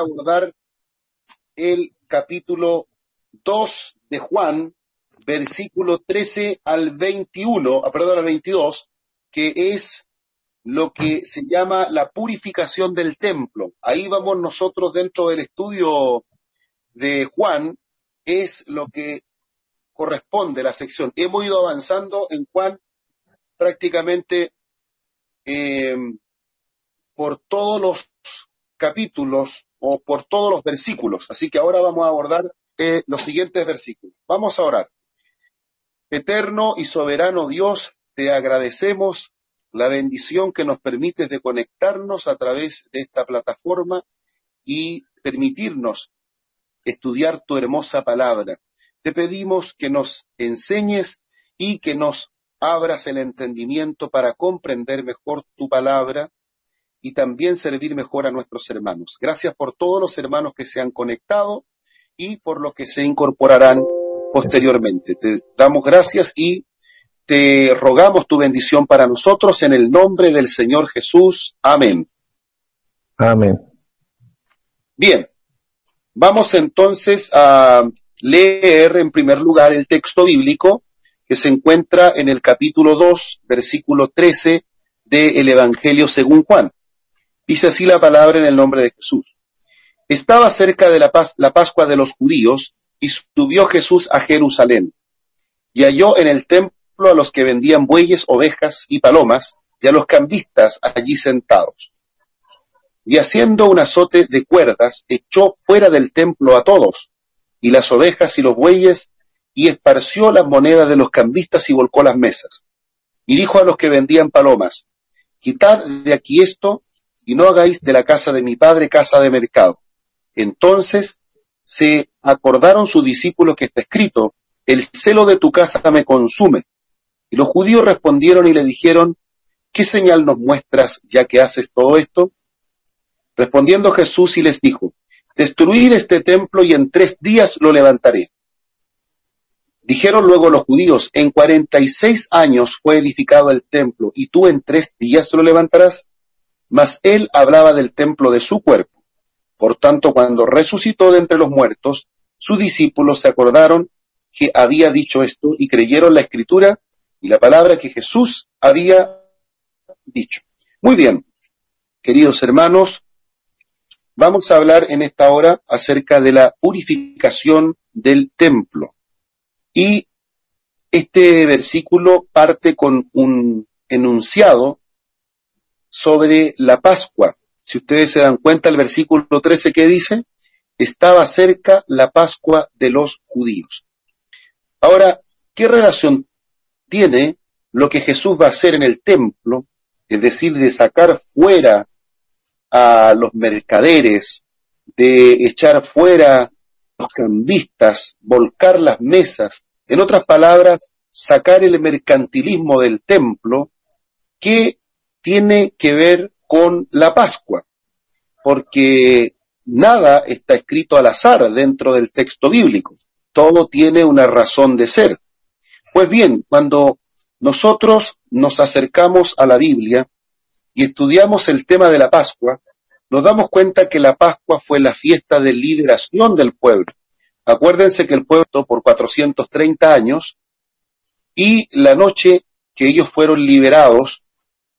abordar el capítulo 2 de Juan, versículo 13 al 21, ah, perdón, al 22, que es lo que se llama la purificación del templo. Ahí vamos nosotros dentro del estudio de Juan, es lo que corresponde la sección. Hemos ido avanzando en Juan prácticamente eh, por todos los capítulos o por todos los versículos. Así que ahora vamos a abordar eh, los siguientes versículos. Vamos a orar. Eterno y soberano Dios, te agradecemos la bendición que nos permites de conectarnos a través de esta plataforma y permitirnos estudiar tu hermosa palabra. Te pedimos que nos enseñes y que nos abras el entendimiento para comprender mejor tu palabra y también servir mejor a nuestros hermanos. Gracias por todos los hermanos que se han conectado y por los que se incorporarán posteriormente. Te damos gracias y te rogamos tu bendición para nosotros en el nombre del Señor Jesús. Amén. Amén. Bien, vamos entonces a leer en primer lugar el texto bíblico que se encuentra en el capítulo 2, versículo 13 del Evangelio según Juan. Dice así la palabra en el nombre de Jesús. Estaba cerca de la, la Pascua de los judíos y subió Jesús a Jerusalén y halló en el templo a los que vendían bueyes, ovejas y palomas y a los cambistas allí sentados. Y haciendo un azote de cuerdas, echó fuera del templo a todos, y las ovejas y los bueyes, y esparció las monedas de los cambistas y volcó las mesas. Y dijo a los que vendían palomas, quitad de aquí esto y no hagáis de la casa de mi padre casa de mercado. Entonces se acordaron sus discípulos que está escrito, el celo de tu casa me consume. Y los judíos respondieron y le dijeron, ¿qué señal nos muestras ya que haces todo esto? Respondiendo Jesús y les dijo, destruid este templo y en tres días lo levantaré. Dijeron luego los judíos, en cuarenta y seis años fue edificado el templo, y tú en tres días lo levantarás. Mas él hablaba del templo de su cuerpo. Por tanto, cuando resucitó de entre los muertos, sus discípulos se acordaron que había dicho esto y creyeron la escritura y la palabra que Jesús había dicho. Muy bien, queridos hermanos, vamos a hablar en esta hora acerca de la purificación del templo. Y este versículo parte con un enunciado sobre la Pascua. Si ustedes se dan cuenta, el versículo 13 que dice, estaba cerca la Pascua de los judíos. Ahora, ¿qué relación tiene lo que Jesús va a hacer en el templo, es decir, de sacar fuera a los mercaderes, de echar fuera los cambistas, volcar las mesas, en otras palabras, sacar el mercantilismo del templo, ¿qué tiene que ver con la Pascua, porque nada está escrito al azar dentro del texto bíblico, todo tiene una razón de ser. Pues bien, cuando nosotros nos acercamos a la Biblia y estudiamos el tema de la Pascua, nos damos cuenta que la Pascua fue la fiesta de liberación del pueblo. Acuérdense que el pueblo por 430 años y la noche que ellos fueron liberados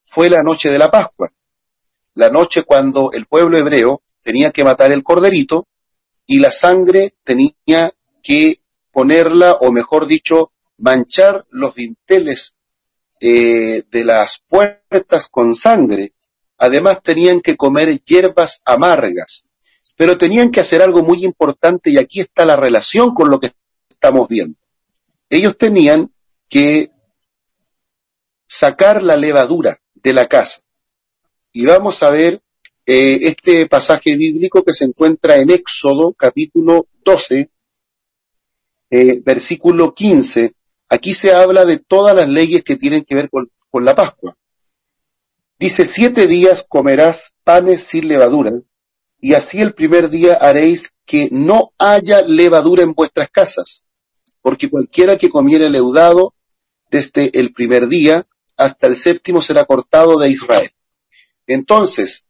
fue la noche de la Pascua, la noche cuando el pueblo hebreo tenía que matar el corderito y la sangre tenía que ponerla, o mejor dicho, manchar los dinteles eh, de las puertas con sangre. Además tenían que comer hierbas amargas, pero tenían que hacer algo muy importante y aquí está la relación con lo que estamos viendo. Ellos tenían que sacar la levadura de la casa. Y vamos a ver eh, este pasaje bíblico que se encuentra en Éxodo capítulo 12, eh, versículo 15, Aquí se habla de todas las leyes que tienen que ver con, la Pascua. Dice, siete días comerás panes sin levadura, y así el primer día haréis que no haya levadura en vuestras casas, porque cualquiera que comiere leudado desde el primer día hasta el séptimo será cortado de Israel. Entonces,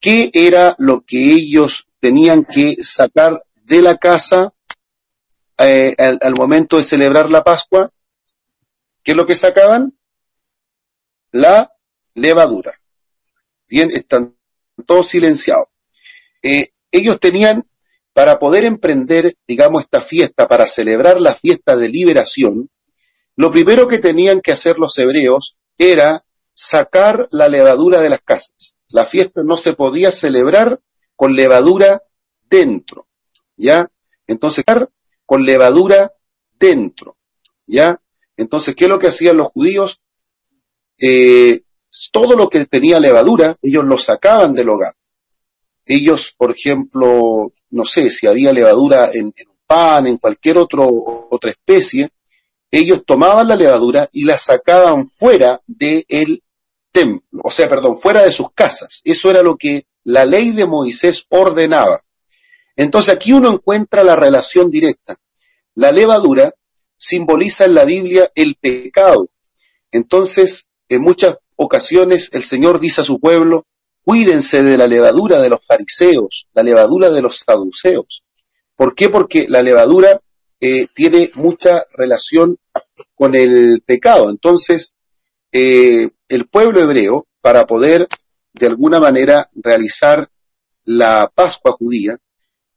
¿qué era lo que ellos tenían que sacar de la casa eh, al, momento de celebrar la Pascua, ¿qué es lo que sacaban? La levadura. Bien, están todos silenciados. Eh, ellos tenían, para poder emprender, digamos, esta fiesta, para celebrar la fiesta de liberación, lo primero que tenían que hacer los hebreos era sacar la levadura de las casas. La fiesta no se podía celebrar con levadura dentro, ¿ya? Entonces, con levadura dentro, ¿ya? Entonces, ¿qué es lo que hacían los judíos? Eh, todo lo que tenía levadura, ellos lo sacaban del hogar. Ellos, por ejemplo, no sé, si había levadura en, en pan, en cualquier otro, otra especie, ellos tomaban la levadura y la sacaban fuera del templo, o sea, perdón, fuera de sus casas. Eso era lo que la ley de Moisés ordenaba. Entonces aquí uno encuentra la relación directa. La levadura simboliza en la Biblia el pecado. Entonces, en muchas ocasiones el Señor dice a su pueblo, cuídense de la levadura de los fariseos, la levadura de los saduceos. ¿Por qué? Porque la levadura tiene mucha relación con el pecado. Entonces, eh, el pueblo hebreo, para poder de alguna manera realizar la Pascua judía,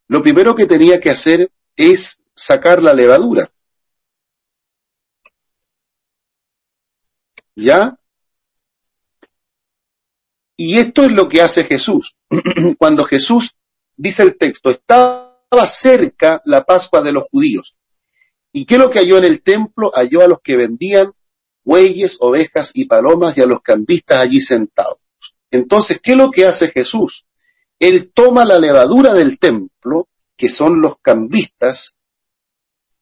lo primero que tenía que hacer es sacar la levadura. ¿Ya? Y esto es lo que hace Jesús. Cuando Jesús, dice el texto, estaba cerca la Pascua de los judíos. ¿Y qué es lo que halló en el templo? Halló a los que vendían bueyes, ovejas y palomas y a los cambistas allí sentados. Entonces, ¿qué lo que hace Jesús? Él toma la levadura del templo, que son los cambistas,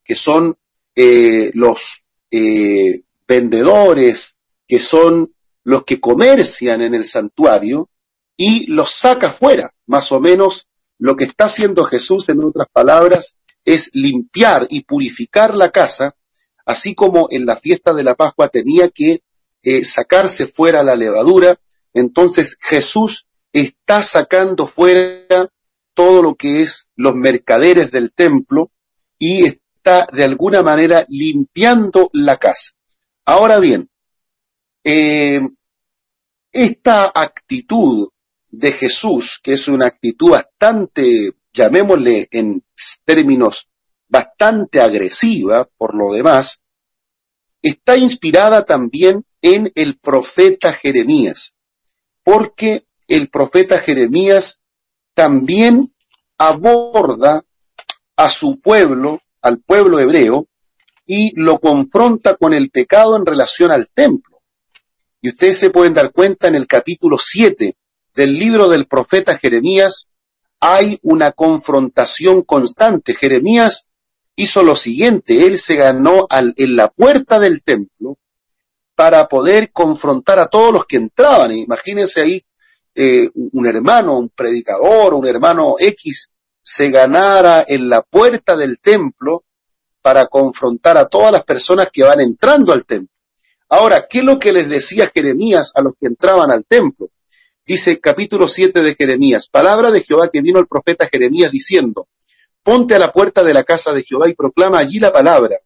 que son eh, los eh, vendedores, que son los que comercian en el santuario y los saca fuera. Más o menos lo que está haciendo Jesús, en otras palabras, es limpiar y purificar la casa, así como en la fiesta de la Pascua tenía que eh, sacarse fuera la levadura, entonces Jesús está sacando fuera todo lo que es los mercaderes del templo y está de alguna manera limpiando la casa. Ahora bien, eh, esta actitud de Jesús, que es una actitud bastante, llamémosle en términos bastante agresiva por lo demás, está inspirada también en el profeta Jeremías, porque el profeta Jeremías también aborda a su pueblo, al pueblo hebreo, y lo confronta con el pecado en relación al templo. Y ustedes se pueden dar cuenta en el capítulo 7 del libro del profeta Jeremías, hay una confrontación constante. Jeremías hizo lo siguiente, él se ganó al, en la puerta del templo para poder confrontar a todos los que entraban. Imagínense ahí eh, un hermano, un predicador, un hermano X, se ganara en la puerta del templo para confrontar a todas las personas que van entrando al templo. Ahora, ¿qué es lo que les decía Jeremías a los que entraban al templo? Dice capítulo 7 de Jeremías, palabra de Jehová que vino el profeta Jeremías diciendo, ponte a la puerta de la casa de Jehová y proclama allí la palabra.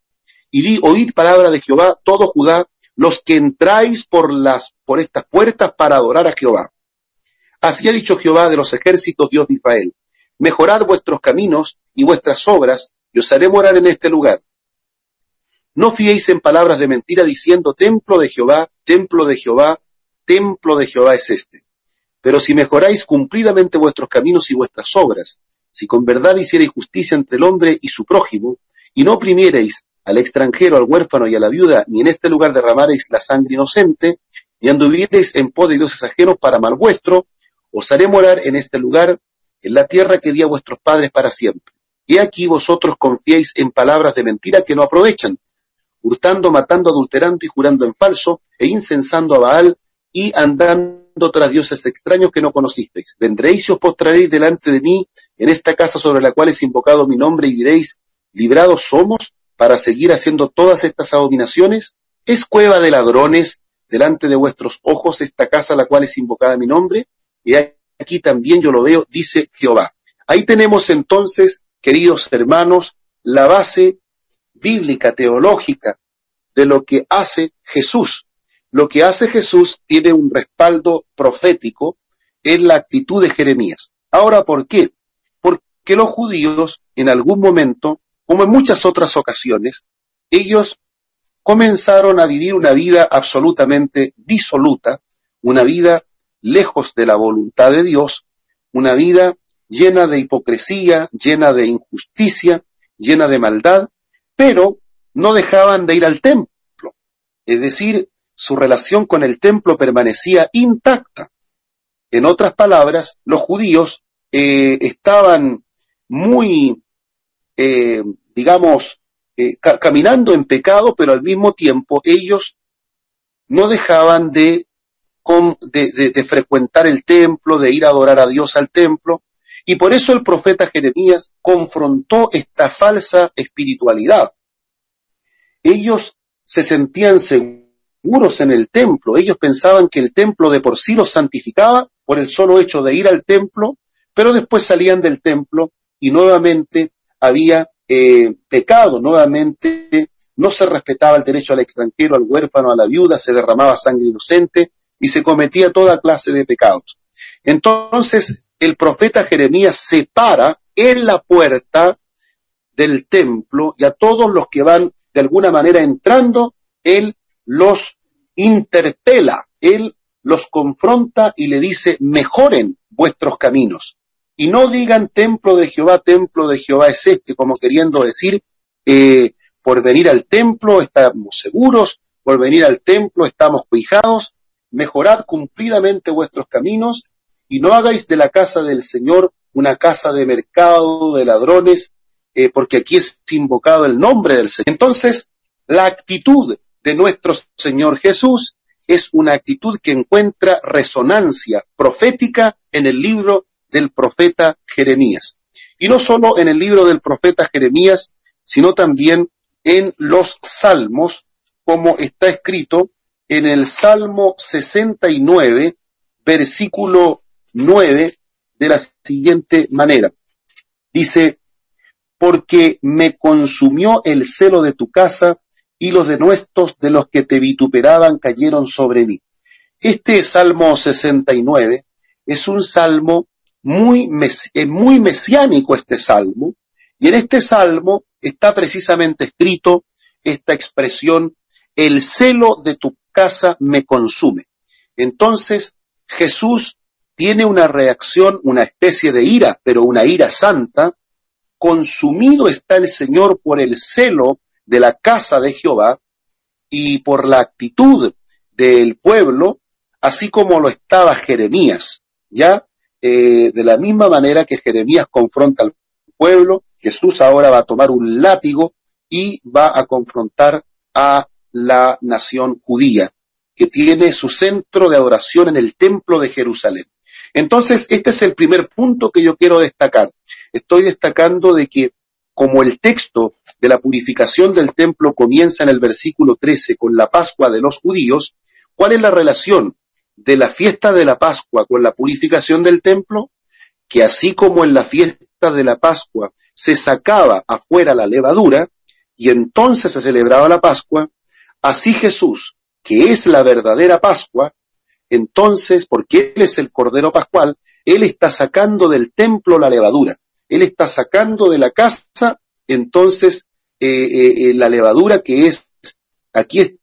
Y di, oíd palabra de Jehová, todo Judá, los que entráis por las, por estas puertas para adorar a Jehová. Así ha dicho Jehová de los ejércitos, Dios de Israel. Mejorad vuestros caminos y vuestras obras, y os haré morar en este lugar. No fiéis en palabras de mentira diciendo templo de Jehová, templo de Jehová, templo de Jehová es este. Pero si mejoráis cumplidamente vuestros caminos y vuestras obras, si con verdad hicierais justicia entre el hombre y su prójimo, y no oprimierais al extranjero, al huérfano y a la viuda, ni en este lugar derramaréis la sangre inocente, ni anduviereis en pos de dioses ajenos para mal vuestro, os haré morar en este lugar, en la tierra que di a vuestros padres para siempre. Y aquí vosotros confiéis en palabras de mentira que no aprovechan, hurtando, matando, adulterando y jurando en falso, e incensando a Baal y andando tras dioses extraños que no conocisteis. Vendréis y os postraréis delante de mí en esta casa sobre la cual es invocado mi nombre y diréis, librados somos para seguir haciendo todas estas abominaciones. ¿Es cueva de ladrones delante de vuestros ojos esta casa la cual es invocada mi nombre? Y aquí también yo lo veo, dice Jehová. Ahí tenemos entonces, queridos hermanos, la base bíblica, teológica, de lo que hace Jesús. Lo que hace Jesús tiene un respaldo profético en la actitud de Jeremías. Ahora, ¿por qué? Porque los judíos en algún momento, como en muchas otras ocasiones, ellos comenzaron a vivir una vida absolutamente disoluta, una vida lejos de la voluntad de Dios, una vida llena de hipocresía, llena de injusticia, llena de maldad, pero no dejaban de ir al templo. Es decir, su relación con el templo permanecía intacta. En otras palabras, los judíos eh, estaban muy, eh, digamos, eh, caminando en pecado, pero al mismo tiempo ellos no dejaban de, de, frecuentar el templo, de ir a adorar a Dios al templo, y por eso el profeta Jeremías confrontó esta falsa espiritualidad. Ellos se sentían seguros en el templo, ellos pensaban que el templo de por sí los santificaba por el solo hecho de ir al templo, pero después salían del templo y nuevamente había eh, pecado, nuevamente no se respetaba el derecho al extranjero, al huérfano, a la viuda, se derramaba sangre inocente y se cometía toda clase de pecados. Entonces el profeta Jeremías se para en la puerta del templo y a todos los que van de alguna manera entrando, él los interpela, él los confronta y le dice, mejoren vuestros caminos. Y no digan templo de Jehová, templo de Jehová es este, como queriendo decir, eh, por venir al templo estamos seguros, por venir al templo estamos cuijados, mejorad cumplidamente vuestros caminos y no hagáis de la casa del Señor una casa de mercado, de ladrones, eh, porque aquí es invocado el nombre del Señor. Entonces, la actitud de nuestro Señor Jesús es una actitud que encuentra resonancia profética en el libro del profeta Jeremías. Y no solo en el libro del profeta Jeremías, sino también en los salmos, como está escrito en el Salmo 69, versículo 9, de la siguiente manera. Dice, porque me consumió el celo de tu casa y los denuestos de los que te vituperaban cayeron sobre mí. Este Salmo 69 es un salmo muy, muy mesiánico este salmo, y en este salmo está precisamente escrito esta expresión, el celo de tu casa me consume. Entonces Jesús tiene una reacción, una especie de ira, pero una ira santa, consumido está el Señor por el celo de la casa de Jehová y por la actitud del pueblo, así como lo estaba Jeremías, ¿ya? Eh, de la misma manera que Jeremías confronta al pueblo, Jesús ahora va a tomar un látigo y va a confrontar a la nación judía, que tiene su centro de adoración en el templo de Jerusalén. Entonces, este es el primer punto que yo quiero destacar. Estoy destacando de que como el texto de la purificación del templo comienza en el versículo 13 con la Pascua de los judíos, ¿cuál es la relación de la fiesta de la Pascua con la purificación del templo? Que así como en la fiesta de la Pascua se sacaba afuera la levadura y entonces se celebraba la Pascua, así Jesús, que es la verdadera Pascua, entonces, porque Él es el Cordero Pascual, Él está sacando del templo la levadura, Él está sacando de la casa, entonces, eh, eh, eh, la levadura que es, aquí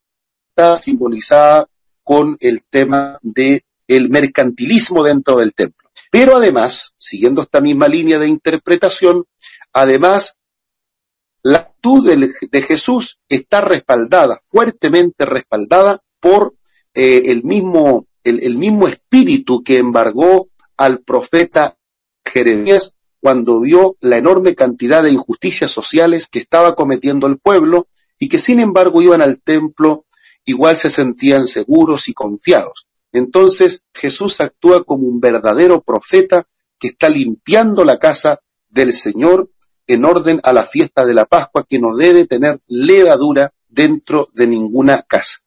está simbolizada con el tema de el mercantilismo dentro del templo. Pero además, siguiendo esta misma línea de interpretación, además, la actitud de, Jesús está respaldada, fuertemente respaldada por el mismo el, mismo espíritu que embargó al profeta Jeremías cuando vio la enorme cantidad de injusticias sociales que estaba cometiendo el pueblo y que sin embargo iban al templo, igual se sentían seguros y confiados. Entonces Jesús actúa como un verdadero profeta que está limpiando la casa del Señor en orden a la fiesta de la Pascua que no debe tener levadura dentro de ninguna casa.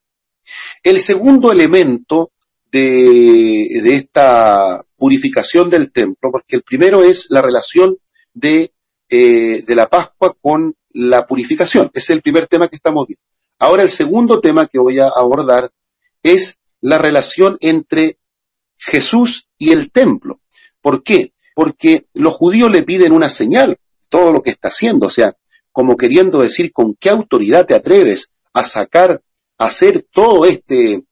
El segundo elemento de, de esta purificación del templo, porque el primero es la relación de, eh, de la Pascua con la purificación. Ese es el primer tema que estamos viendo. Ahora el segundo tema que voy a abordar es la relación entre Jesús y el templo. ¿Por qué? Porque los judíos le piden una señal, todo lo que está haciendo, o sea, como queriendo decir con qué autoridad te atreves a sacar, a hacer todo este,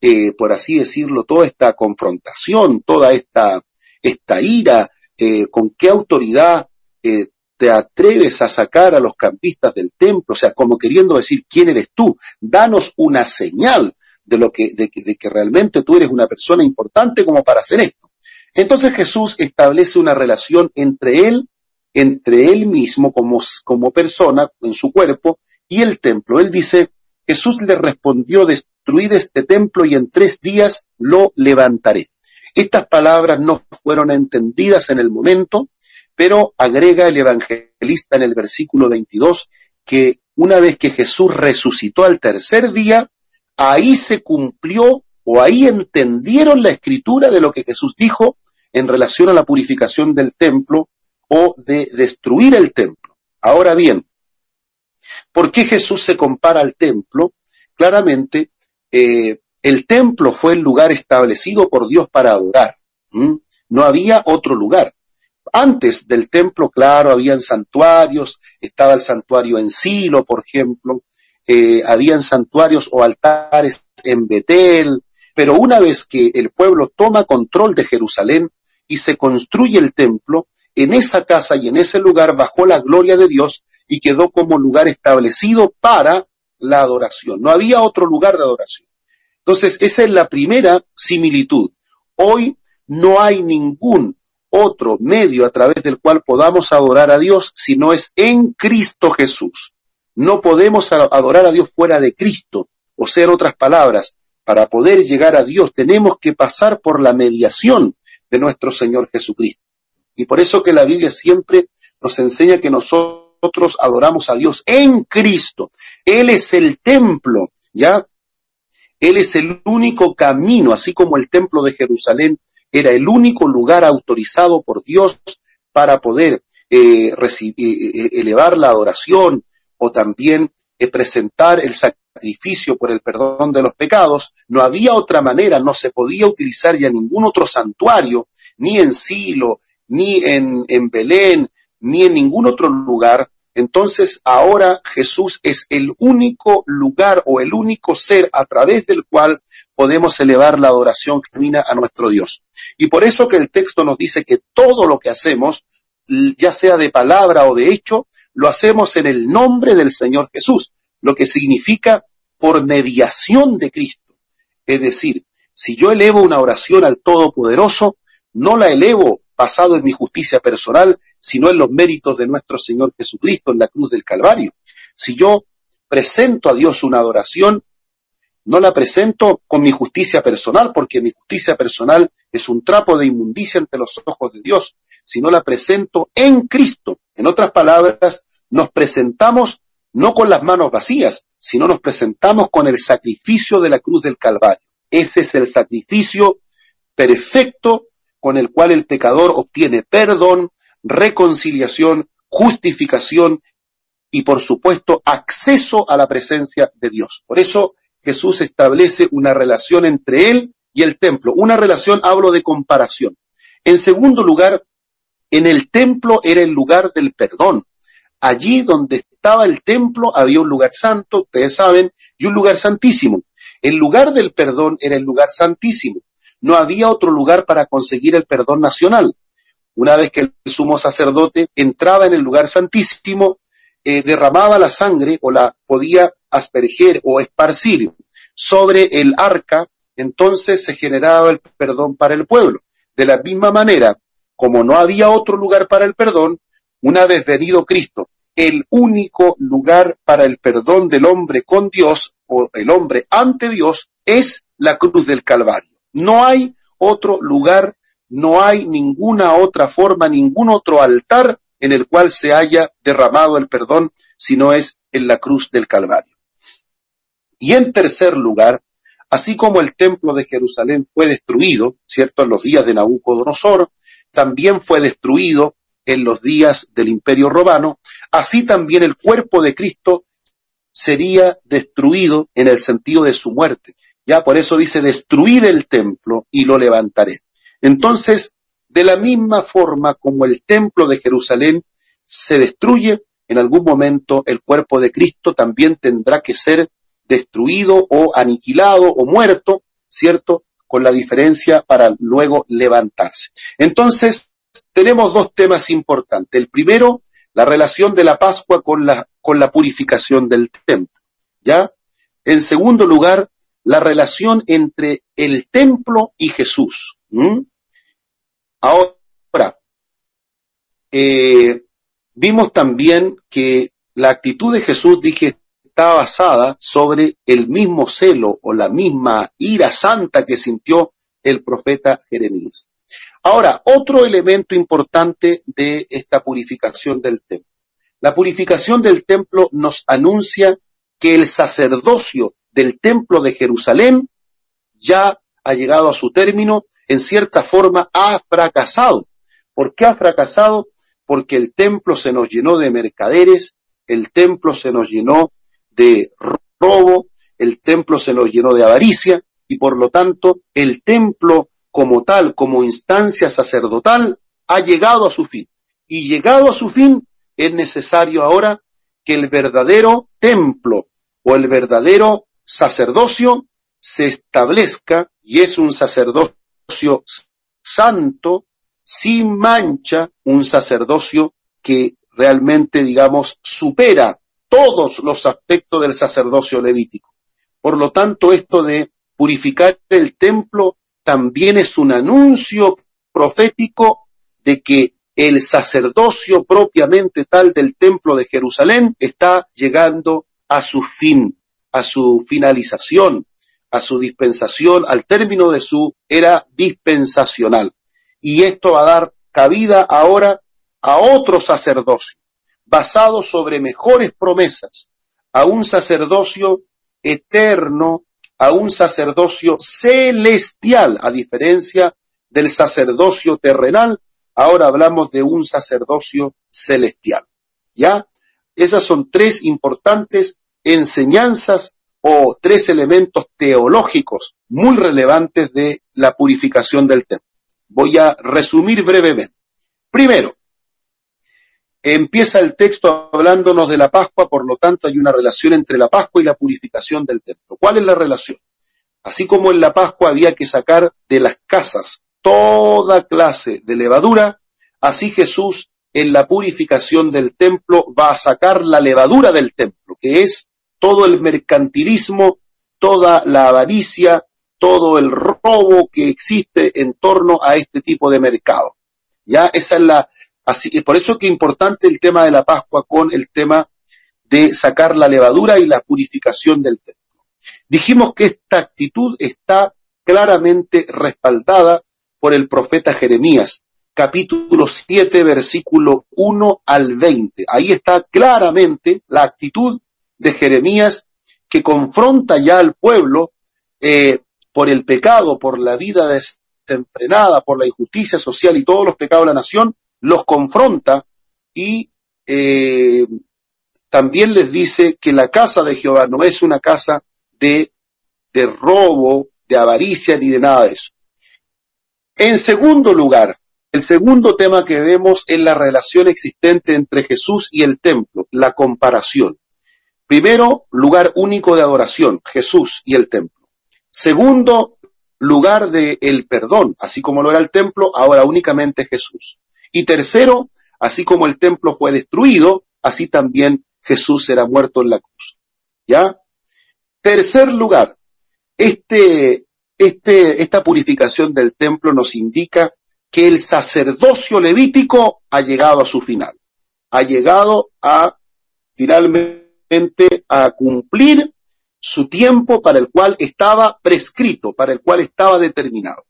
eh, por así decirlo, toda esta confrontación, toda esta, esta ira, eh, con qué autoridad eh, te atreves a sacar a los campistas del templo, o sea, como queriendo decir quién eres tú, danos una señal de lo que, de, de que realmente tú eres una persona importante como para hacer esto. Entonces Jesús establece una relación entre él, entre él mismo como, como persona en su cuerpo y el templo. Él dice, Jesús le respondió, destruid este templo y en tres días lo levantaré. Estas palabras no fueron entendidas en el momento, pero agrega el evangelista en el versículo 22 que una vez que Jesús resucitó al tercer día, ahí se cumplió o ahí entendieron la escritura de lo que Jesús dijo en relación a la purificación del templo o de destruir el templo. Ahora bien, ¿por qué Jesús se compara al templo? Claramente, eh, el templo fue el lugar establecido por Dios para adorar. No había otro lugar. Antes del templo, claro, habían santuarios, estaba el santuario en Silo, por ejemplo, eh, habían santuarios o altares en Betel, pero una vez que el pueblo toma control de Jerusalén y se construye el templo, en esa casa y en ese lugar bajó la gloria de Dios y quedó como lugar establecido para la adoración. No había otro lugar de adoración. Entonces, esa es la primera similitud. Hoy no hay ningún otro medio a través del cual podamos adorar a Dios si no es en Cristo Jesús. No podemos adorar a Dios fuera de Cristo, o sea, en otras palabras, para poder llegar a Dios tenemos que pasar por la mediación de nuestro Señor Jesucristo. Y por eso que la Biblia siempre nos enseña que nosotros adoramos a Dios en Cristo. Él es el templo, ¿ya? Él es el único camino, así como el templo de Jerusalén era el único lugar autorizado por Dios para poder eh, eh, eh, elevar la adoración, o también presentar el sacrificio por el perdón de los pecados, no había otra manera, no se podía utilizar ya ningún otro santuario, ni en Silo, ni en, en Belén, ni en ningún otro lugar. Entonces ahora Jesús es el único lugar o el único ser a través del cual podemos elevar la adoración genuina a nuestro Dios. Y por eso que el texto nos dice que todo lo que hacemos, ya sea de palabra o de hecho, lo hacemos en el nombre del Señor Jesús, lo que significa por mediación de Cristo. Es decir, si yo elevo una oración al Todopoderoso, no la elevo basado en mi justicia personal, sino en los méritos de nuestro Señor Jesucristo en la cruz del Calvario. Si yo presento a Dios una adoración, no la presento con mi justicia personal, porque mi justicia personal es un trapo de inmundicia ante los ojos de Dios, sino la presento en Cristo. En otras palabras, nos presentamos no con las manos vacías, sino nos presentamos con el sacrificio de la cruz del Calvario. Ese es el sacrificio perfecto con el cual el pecador obtiene perdón, reconciliación, justificación y por supuesto acceso a la presencia de Dios. Por eso Jesús establece una relación entre él y el templo. Una relación, hablo de comparación. En segundo lugar, en el templo era el lugar del perdón. Allí donde estaba el templo había un lugar santo, ustedes saben, y un lugar santísimo. El lugar del perdón era el lugar santísimo. No había otro lugar para conseguir el perdón nacional. Una vez que el sumo sacerdote entraba en el lugar santísimo, eh, derramaba la sangre o la podía asperger o esparcir sobre el arca, entonces se generaba el perdón para el pueblo. De la misma manera, como no había otro lugar para el perdón, una vez venido Cristo, el único lugar para el perdón del hombre con Dios o el hombre ante Dios es la cruz del Calvario. No hay otro lugar, no hay ninguna otra forma, ningún otro altar en el cual se haya derramado el perdón, sino es en la cruz del Calvario. Y en tercer lugar, así como el templo de Jerusalén fue destruido, ¿cierto?, en los días de Nabucodonosor, también fue destruido en los días del Imperio Romano, así también el cuerpo de Cristo sería destruido en el sentido de su muerte. Ya por eso dice, destruid el templo y lo levantaré. Entonces, de la misma forma como el templo de Jerusalén se destruye, en algún momento el cuerpo de Cristo también tendrá que ser destruido o aniquilado o muerto, ¿cierto? Con la diferencia para luego levantarse. Entonces, tenemos dos temas importantes. El primero, la relación de la Pascua con la, con la purificación del templo. ¿Ya? En segundo lugar, la relación entre el templo y Jesús. Ahora, eh, vimos también que la actitud de Jesús, dije, está basada sobre el mismo celo o la misma ira santa que sintió el profeta Jeremías. Ahora, otro elemento importante de esta purificación del templo. La purificación del templo nos anuncia que el sacerdocio del templo de Jerusalén ya ha llegado a su término, en cierta forma ha fracasado. ¿Por qué ha fracasado? Porque el templo se nos llenó de mercaderes, el templo se nos llenó de robo, el templo se nos llenó de avaricia y por lo tanto el templo como tal, como instancia sacerdotal, ha llegado a su fin. Y llegado a su fin, es necesario ahora que el verdadero templo o el verdadero sacerdocio se establezca y es un sacerdocio santo, sin mancha, un sacerdocio que realmente, digamos, supera todos los aspectos del sacerdocio levítico. Por lo tanto, esto de purificar el templo también es un anuncio profético de que el sacerdocio propiamente tal del templo de Jerusalén está llegando a su fin, a su finalización, a su dispensación, al término de su era dispensacional. Y esto va a dar cabida ahora a otro sacerdocio, basado sobre mejores promesas, a un sacerdocio eterno a un sacerdocio celestial, a diferencia del sacerdocio terrenal, ahora hablamos de un sacerdocio celestial. ¿Ya? Esas son tres importantes enseñanzas o tres elementos teológicos muy relevantes de la purificación del templo. Voy a resumir brevemente. Primero, empieza el texto hablándonos de la Pascua, por lo tanto hay una relación entre la Pascua y la purificación del templo. ¿Cuál es la relación? Así como en la Pascua había que sacar de las casas toda clase de levadura, así Jesús en la purificación del templo va a sacar la levadura del templo, que es todo el mercantilismo, toda la avaricia, todo el robo que existe en torno a este tipo de mercado. Ya esa es la, Así que por eso es que importante el tema de la Pascua con el tema de sacar la levadura y la purificación del templo. Dijimos que esta actitud está claramente respaldada por el profeta Jeremías, capítulo 7, versículo 1 al 20. Ahí está claramente la actitud de Jeremías que confronta ya al pueblo eh, por el pecado, por la vida desenfrenada, por la injusticia social y todos los pecados de la nación, los confronta y eh, también les dice que la casa de Jehová no es una casa de, de robo, de avaricia ni de nada de eso. En segundo lugar, el segundo tema que vemos es la relación existente entre Jesús y el templo, la comparación. Primero, lugar único de adoración, Jesús y el templo. Segundo, lugar de el perdón, así como lo era el templo, ahora únicamente Jesús. Y tercero, así como el templo fue destruido, así también Jesús será muerto en la cruz. ¿Ya? Tercer lugar, este, este, esta purificación del templo nos indica que el sacerdocio levítico ha llegado a su final. Ha llegado a finalmente a cumplir su tiempo para el cual estaba prescrito, para el cual estaba determinado.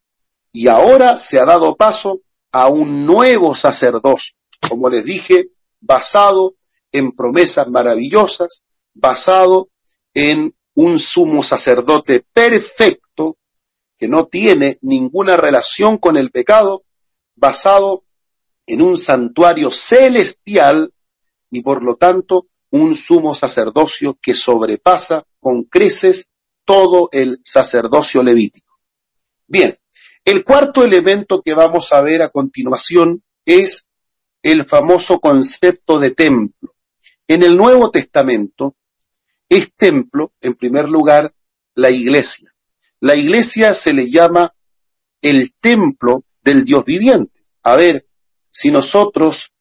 Y ahora se ha dado paso a un nuevo sacerdocio, como les dije, basado en promesas maravillosas, basado en un sumo sacerdote perfecto que no tiene ninguna relación con el pecado, basado en un santuario celestial y por lo tanto un sumo sacerdocio que sobrepasa con creces todo el sacerdocio levítico. Bien, el cuarto elemento que vamos a ver a continuación es el famoso concepto de templo. En el Nuevo Testamento es templo, en primer lugar, la iglesia. La iglesia se le llama el templo del Dios viviente. A ver, si nosotros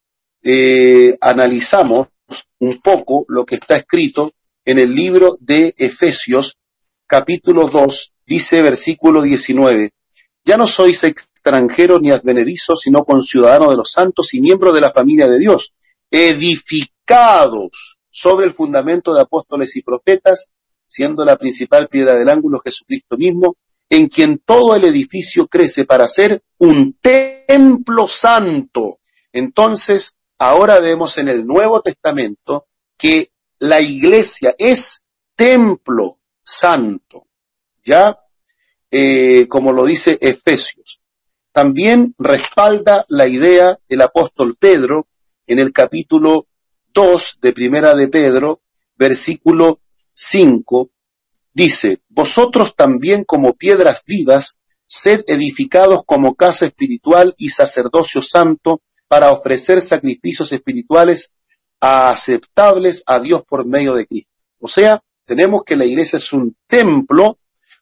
eh, analizamos un poco lo que está escrito en el libro de Efesios, capítulo 2, dice versículo 19, ya no sois extranjeros ni advenedizos, sino conciudadanos de los santos y miembros de la familia de Dios, edificados sobre el fundamento de apóstoles y profetas, siendo la principal piedra del ángulo Jesucristo mismo, en quien todo el edificio crece para ser un templo santo. Entonces, ahora vemos en el Nuevo Testamento que la iglesia es templo santo, ¿ya? Eh, como lo dice Efesios. También respalda la idea el apóstol Pedro en el capítulo 2 de Primera de Pedro, versículo 5, dice, Vosotros también como piedras vivas, sed edificados como casa espiritual y sacerdocio santo para ofrecer sacrificios espirituales aceptables a Dios por medio de Cristo. O sea, tenemos que la iglesia es un templo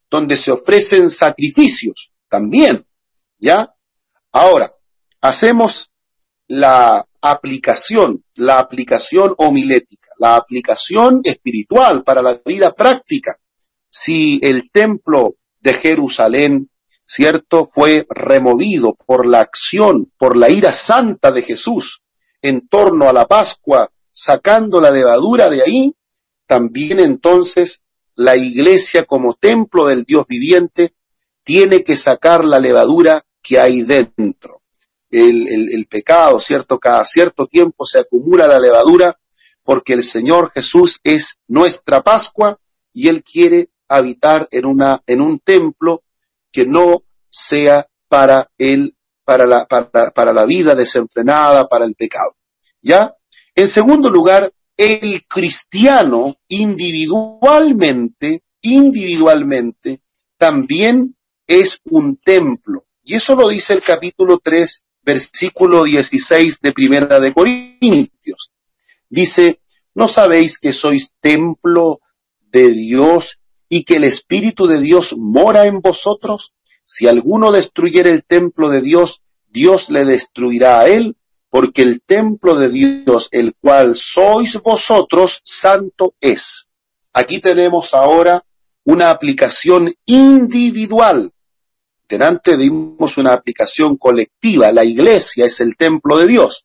donde se ofrecen sacrificios también, ¿ya? Ahora, hacemos la aplicación, la aplicación homilética, la aplicación espiritual para la vida práctica. Si el templo de Jerusalén ¿cierto? Fue removido por la acción, por la ira santa de Jesús en torno a la Pascua, sacando la levadura de ahí, también entonces la iglesia como templo del Dios viviente tiene que sacar la levadura que hay dentro. El, pecado, ¿cierto? Cada cierto tiempo se acumula la levadura porque el Señor Jesús es nuestra Pascua y Él quiere habitar en, una, en un templo que no sea para él, para la, para, para la vida desenfrenada, para el pecado. ¿Ya? En segundo lugar, el cristiano individualmente, individualmente, también es un templo. Y eso lo dice el capítulo 3, versículo 16 de Primera de Corintios. Dice, ¿no sabéis que sois templo de Dios y que el Espíritu de Dios mora en vosotros? Si alguno destruyere el templo de Dios, Dios le destruirá a él, porque el templo de Dios, el cual sois vosotros, santo es. Aquí tenemos ahora una aplicación individual. Delante vimos una aplicación colectiva. La iglesia es el templo de Dios.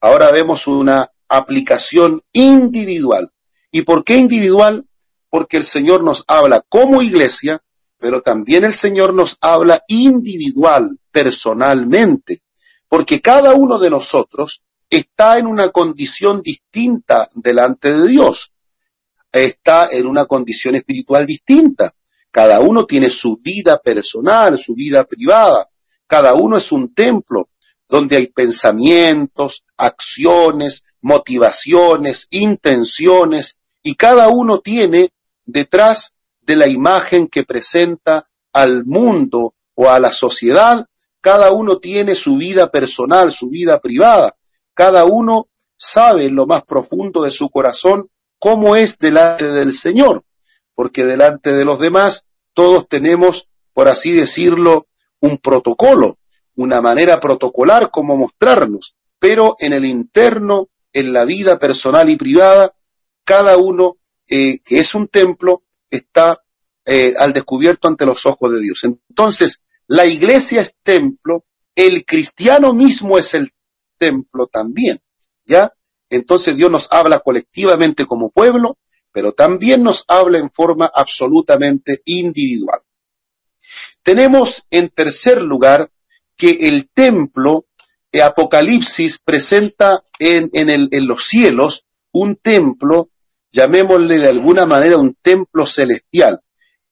Ahora vemos una aplicación individual. ¿Y por qué individual? Porque el Señor nos habla como iglesia, pero también el Señor nos habla individual, personalmente, porque cada uno de nosotros está en una condición distinta delante de Dios, está en una condición espiritual distinta. Cada uno tiene su vida personal, su vida privada. Cada uno es un templo donde hay pensamientos, acciones, motivaciones, intenciones, y cada uno tiene detrás de la imagen que presenta al mundo o a la sociedad, cada uno tiene su vida personal, su vida privada, cada uno sabe en lo más profundo de su corazón cómo es delante del Señor, porque delante de los demás todos tenemos, por así decirlo, un protocolo, una manera protocolar como mostrarnos, pero en el interno, en la vida personal y privada, cada uno eh, que es un templo, está eh, al descubierto ante los ojos de Dios. Entonces, la iglesia es templo, el cristiano mismo es el templo también, ¿ya? Entonces Dios nos habla colectivamente como pueblo, pero también nos habla en forma absolutamente individual. Tenemos en tercer lugar que el templo, de Apocalipsis presenta en, en, el, en los cielos un templo llamémosle de alguna manera un templo celestial.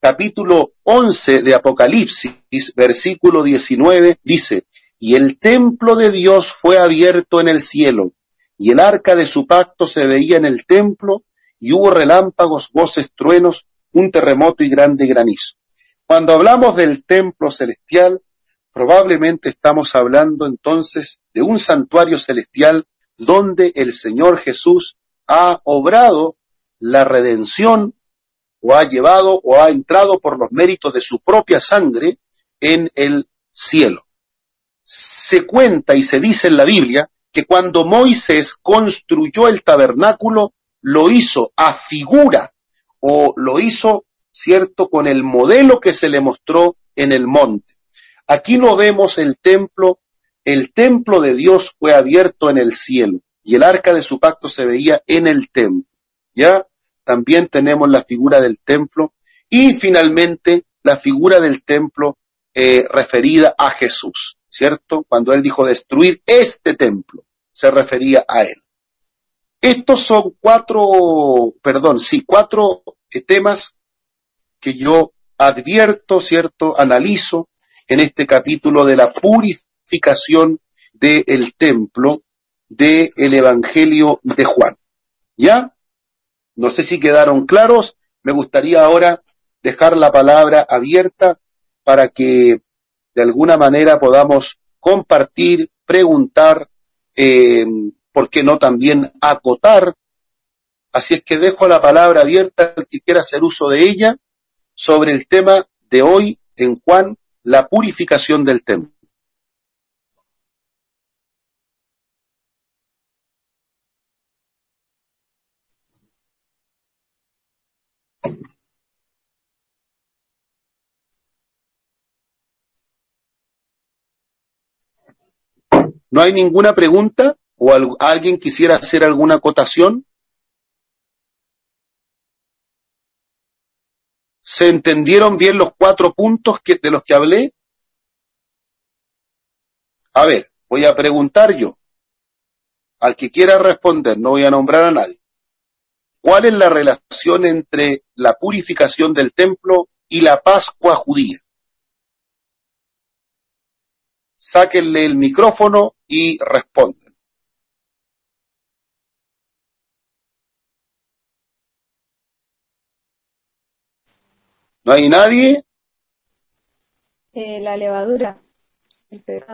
Capítulo 11 de Apocalipsis, versículo 19, dice, y el templo de Dios fue abierto en el cielo, y el arca de su pacto se veía en el templo, y hubo relámpagos, voces, truenos, un terremoto y grande granizo. Cuando hablamos del templo celestial, probablemente estamos hablando entonces de un santuario celestial donde el Señor Jesús ha obrado la redención o ha llevado o ha entrado por los méritos de su propia sangre en el cielo. Se cuenta y se dice en la Biblia que cuando Moisés construyó el tabernáculo, lo hizo a figura o lo hizo, cierto, con el modelo que se le mostró en el monte. Aquí no vemos el templo, el templo de Dios fue abierto en el cielo y el arca de su pacto se veía en el templo. ¿Ya? También tenemos la figura del templo y finalmente la figura del templo eh, referida a Jesús, ¿cierto? Cuando él dijo destruir este templo, se refería a él. Estos son cuatro, perdón, sí, cuatro temas que yo advierto, ¿cierto? Analizo en este capítulo de la purificación del templo del Evangelio de Juan. ¿Ya? No sé si quedaron claros. Me gustaría ahora dejar la palabra abierta para que de alguna manera podamos compartir, preguntar, eh, ¿por qué no también acotar? Así es que dejo la palabra abierta al que quiera hacer uso de ella sobre el tema de hoy en Juan, la purificación del templo. ¿No hay ninguna pregunta o alguien quisiera hacer alguna acotación? ¿Se entendieron bien los cuatro puntos de los que hablé? A ver, voy a preguntar yo. Al que quiera responder, no voy a nombrar a nadie. ¿Cuál es la relación entre la purificación del templo y la Pascua judía? Sáquenle el micrófono y responden. ¿No hay nadie? Eh, la levadura.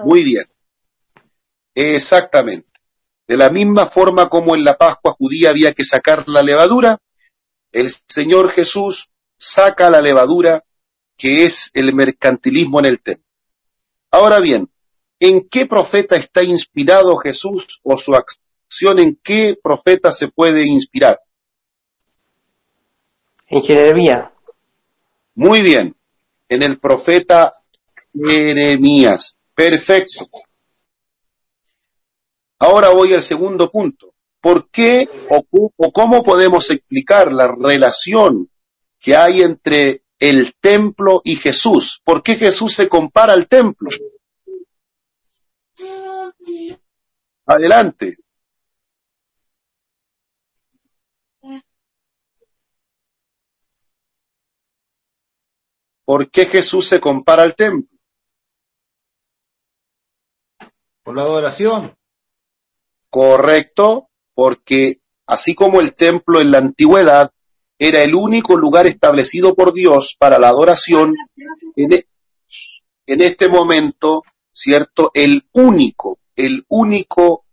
Muy bien. Exactamente. De la misma forma como en la Pascua judía había que sacar la levadura, el Señor Jesús saca la levadura que es el mercantilismo en el templo. Ahora bien, ¿En qué profeta está inspirado Jesús o su acción en qué profeta se puede inspirar? En Jeremías. Muy bien, en el profeta Jeremías. Perfecto. Ahora voy al segundo punto. ¿Por qué o, o, cómo podemos explicar la relación que hay entre el templo y Jesús? ¿Por qué Jesús se compara al templo? Adelante. ¿Por qué Jesús se compara al templo? Por la adoración. Correcto, porque así como el templo en la antigüedad era el único lugar establecido por Dios para la adoración, en, e, en este momento, ¿cierto? El único el único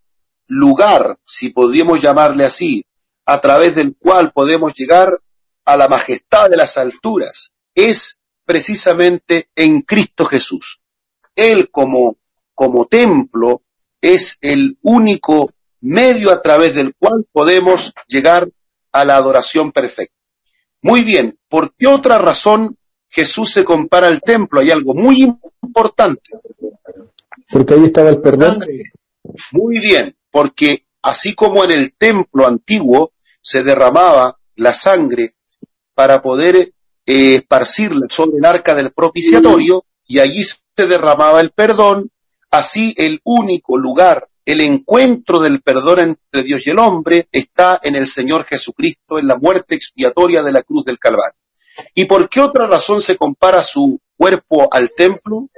lugar, si podríamos llamarle así, a través del cual podemos llegar a la majestad de las alturas, es precisamente en Cristo Jesús. Él como, como templo es el único medio a través del cual podemos llegar a la adoración perfecta. Muy bien, ¿por qué otra razón Jesús se compara al templo? Hay algo muy importante. Porque ahí estaba el perdón. Muy bien, porque así como en el templo antiguo se derramaba la sangre para poder eh, esparcirla sobre el arca del propiciatorio y allí se derramaba el perdón, así el único lugar el encuentro del perdón entre Dios y el hombre está en el Señor Jesucristo, en la muerte expiatoria de la cruz del Calvario. ¿Y por qué otra razón se compara su cuerpo al templo?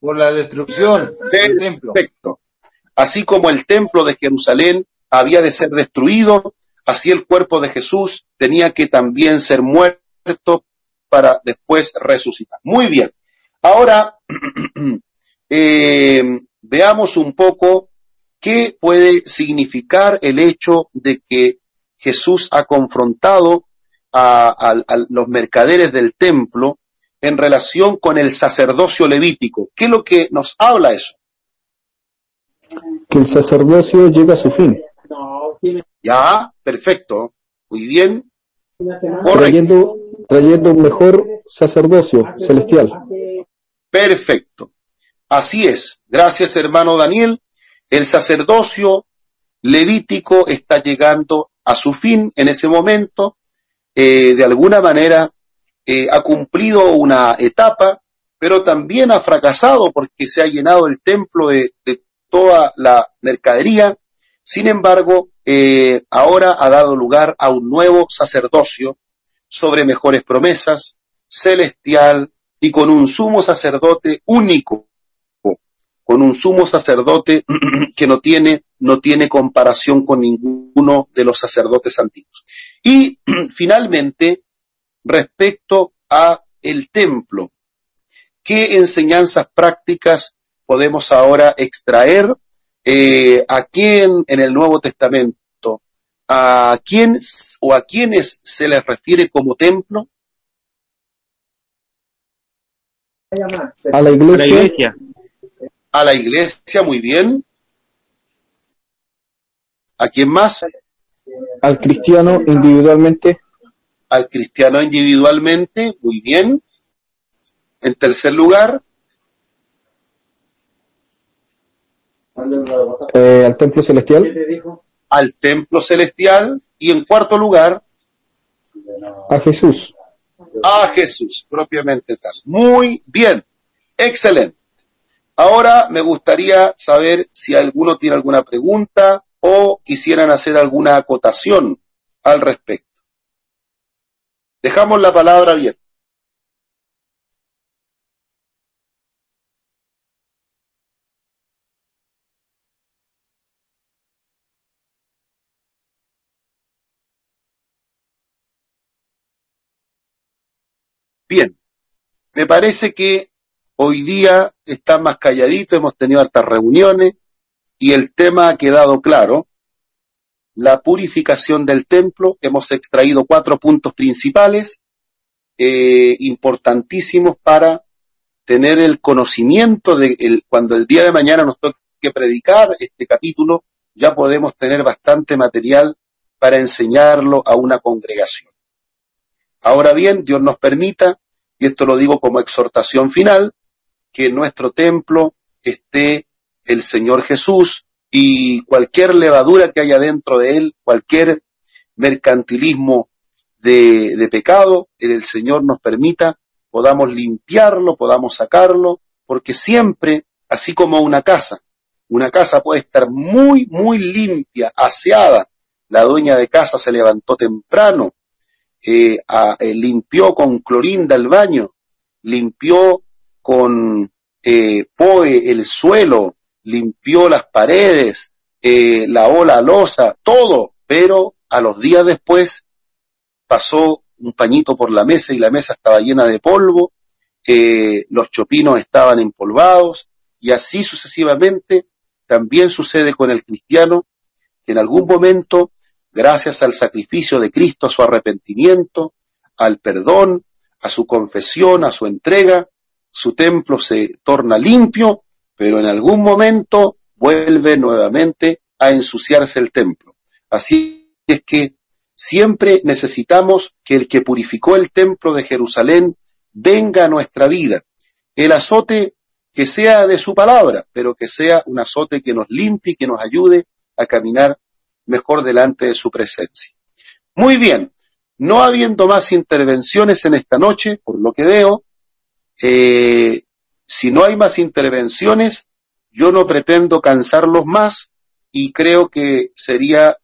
Por la destrucción del templo. Perfecto. Así como el templo de Jerusalén había de ser destruido, así el cuerpo de Jesús tenía que también ser muerto para después resucitar. Muy bien. Ahora, eh, veamos un poco qué puede significar el hecho de que Jesús ha confrontado a, los mercaderes del templo en relación con el sacerdocio levítico. ¿Qué es lo que nos habla eso? Que el sacerdocio llega a su fin. Ya, perfecto. Muy bien. Trayendo, trayendo un mejor sacerdocio celestial. Perfecto. Así es. Gracias, hermano Daniel. El sacerdocio levítico está llegando a su fin en ese momento. Eh, de alguna manera eh, ha cumplido una etapa, pero también ha fracasado porque se ha llenado el templo de, toda la mercadería. Sin embargo, eh, ahora ha dado lugar a un nuevo sacerdocio sobre mejores promesas, celestial y con un sumo sacerdote único con un sumo sacerdote que no tiene, no tiene comparación con ninguno de los sacerdotes antiguos. Y finalmente, respecto a el templo, ¿qué enseñanzas prácticas podemos ahora extraer eh, a quién en el Nuevo Testamento? ¿A quién o a quiénes se les refiere como templo? A la iglesia a la iglesia, muy bien. ¿A quién más? Al cristiano individualmente. Al cristiano individualmente, muy bien. En tercer lugar. Eh, al templo celestial. Al templo celestial. Y en cuarto lugar. A Jesús. A Jesús, propiamente tal. Muy bien. Excelente. Ahora me gustaría saber si alguno tiene alguna pregunta o quisieran hacer alguna acotación al respecto. Dejamos la palabra abierta. Bien, me parece que Hoy día está más calladito, hemos tenido hartas reuniones y el tema ha quedado claro. La purificación del templo, hemos extraído cuatro puntos principales eh, importantísimos para tener el conocimiento de el, cuando el día de mañana nos toque predicar este capítulo, ya podemos tener bastante material para enseñarlo a una congregación. Ahora bien, Dios nos permita, y esto lo digo como exhortación final, que en nuestro templo esté el Señor Jesús y cualquier levadura que haya dentro de él, cualquier mercantilismo de, pecado, el Señor nos permita, podamos limpiarlo, podamos sacarlo, porque siempre, así como una casa, una casa puede estar muy, muy limpia, aseada. La dueña de casa se levantó temprano, eh, eh, limpió con clorinda el baño, limpió con eh, POE el suelo, limpió las paredes, eh, lavó la losa, todo, pero a los días después pasó un pañito por la mesa y la mesa estaba llena de polvo, eh, los chopinos estaban empolvados y así sucesivamente también sucede con el cristiano que en algún momento, gracias al sacrificio de Cristo, a su arrepentimiento, al perdón, a su confesión, a su entrega, su templo se torna limpio, pero en algún momento vuelve nuevamente a ensuciarse el templo. Así es que siempre necesitamos que el que purificó el templo de Jerusalén venga a nuestra vida. El azote que sea de su palabra, pero que sea un azote que nos limpie y que nos ayude a caminar mejor delante de su presencia. Muy bien, no habiendo más intervenciones en esta noche, por lo que veo, eh, si no hay más intervenciones, Yo no pretendo cansarlos más y creo que sería